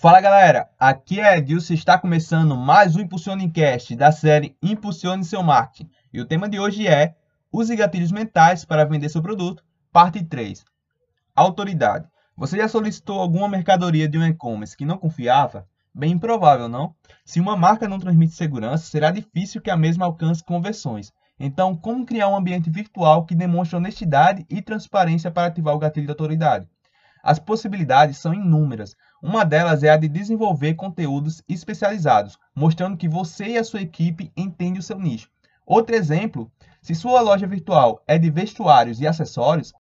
Fala galera, aqui é Edilson e está começando mais um Impulsione Cast da série Impulsione Seu Marketing. E o tema de hoje é Use gatilhos mentais para vender seu produto, parte 3. Autoridade. Você já solicitou alguma mercadoria de um e-commerce que não confiava? Bem improvável, não? Se uma marca não transmite segurança, será difícil que a mesma alcance conversões. Então, como criar um ambiente virtual que demonstre honestidade e transparência para ativar o gatilho de autoridade? As possibilidades são inúmeras. Uma delas é a de desenvolver conteúdos especializados, mostrando que você e a sua equipe entendem o seu nicho. Outro exemplo, se sua loja virtual é de vestuários e acessórios,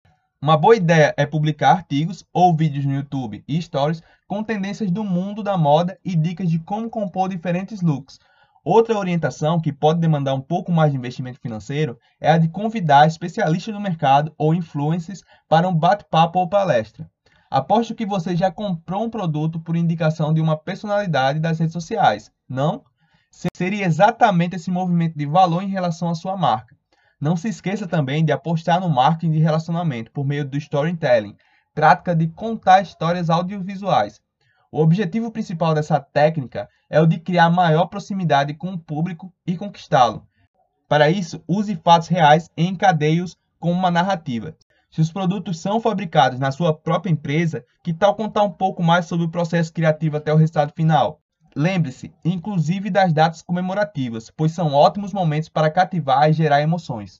uma boa ideia é publicar artigos ou vídeos no YouTube e stories com tendências do mundo da moda e dicas de como compor diferentes looks. Outra orientação que pode demandar um pouco mais de investimento financeiro é a de convidar especialistas do mercado ou influencers para um bate-papo ou palestra. Aposto que você já comprou um produto por indicação de uma personalidade das redes sociais, não? Seria exatamente esse movimento de valor em relação à sua marca. Não se esqueça também de apostar no marketing de relacionamento por meio do storytelling, prática de contar histórias audiovisuais. O objetivo principal dessa técnica é o de criar maior proximidade com o público e conquistá-lo. Para isso, use fatos reais e encadeie-os com uma narrativa. Se os produtos são fabricados na sua própria empresa, que tal contar um pouco mais sobre o processo criativo até o resultado final? Lembre-se, inclusive das datas comemorativas, pois são ótimos momentos para cativar e gerar emoções.